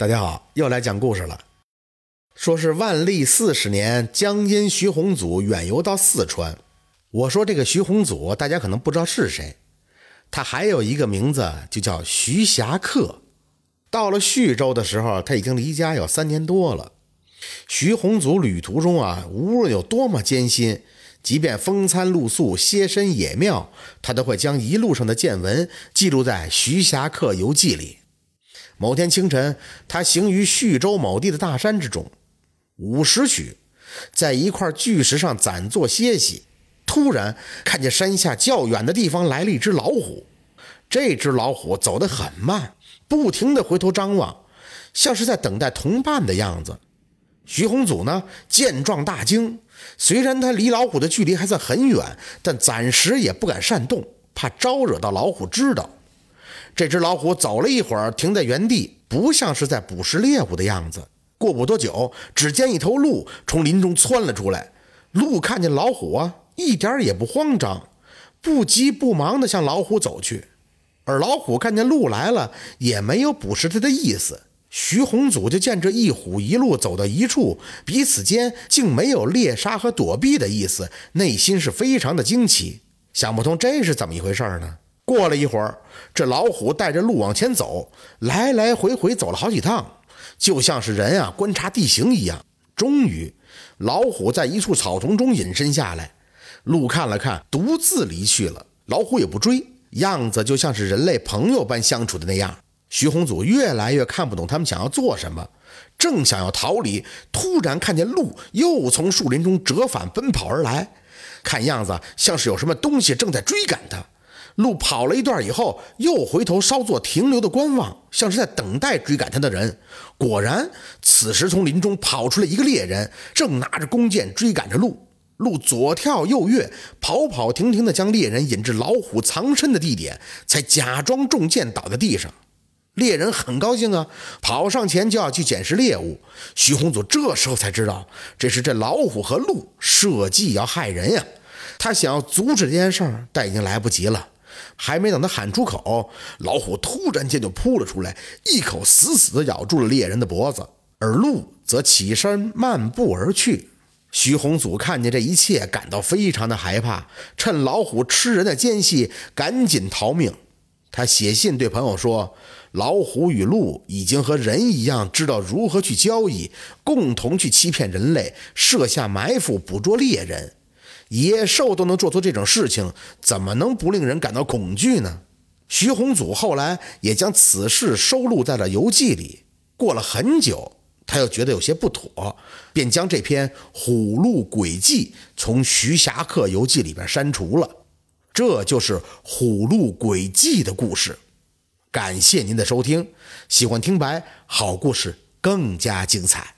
大家好，又来讲故事了。说是万历四十年，江阴徐宏祖远游到四川。我说这个徐宏祖，大家可能不知道是谁，他还有一个名字，就叫徐霞客。到了徐州的时候，他已经离家有三年多了。徐宏祖旅途中啊，无论有多么艰辛，即便风餐露宿、歇身野庙，他都会将一路上的见闻记录在《徐霞客游记》里。某天清晨，他行于徐州某地的大山之中，午时许，在一块巨石上暂坐歇息，突然看见山下较远的地方来了一只老虎。这只老虎走得很慢，不停地回头张望，像是在等待同伴的样子。徐宏祖呢，见状大惊。虽然他离老虎的距离还算很远，但暂时也不敢擅动，怕招惹到老虎知道。这只老虎走了一会儿，停在原地，不像是在捕食猎物的样子。过不多久，只见一头鹿从林中窜了出来。鹿看见老虎啊，一点也不慌张，不急不忙地向老虎走去。而老虎看见鹿来了，也没有捕食它的意思。徐宏祖就见这一虎一鹿走到一处，彼此间竟没有猎杀和躲避的意思，内心是非常的惊奇，想不通这是怎么一回事呢？过了一会儿，这老虎带着鹿往前走，来来回回走了好几趟，就像是人啊观察地形一样。终于，老虎在一处草丛中隐身下来，鹿看了看，独自离去了。老虎也不追，样子就像是人类朋友般相处的那样。徐宏祖越来越看不懂他们想要做什么，正想要逃离，突然看见鹿又从树林中折返奔跑而来，看样子像是有什么东西正在追赶他。鹿跑了一段以后，又回头稍作停留的观望，像是在等待追赶他的人。果然，此时从林中跑出来一个猎人，正拿着弓箭追赶着鹿。鹿左跳右跃，跑跑停停地将猎人引至老虎藏身的地点，才假装中箭倒在地上。猎人很高兴啊，跑上前就要去捡拾猎物。徐宏祖这时候才知道，这是这老虎和鹿设计要害人呀。他想要阻止这件事儿，但已经来不及了。还没等他喊出口，老虎突然间就扑了出来，一口死死地咬住了猎人的脖子，而鹿则起身漫步而去。徐宏祖看见这一切，感到非常的害怕，趁老虎吃人的间隙，赶紧逃命。他写信对朋友说：“老虎与鹿已经和人一样，知道如何去交易，共同去欺骗人类，设下埋伏，捕捉猎人。”野兽都能做出这种事情，怎么能不令人感到恐惧呢？徐宏祖后来也将此事收录在了游记里。过了很久，他又觉得有些不妥，便将这篇《虎鹿诡计》从《徐霞客游记》里边删除了。这就是《虎鹿诡计》的故事。感谢您的收听，喜欢听白好故事更加精彩。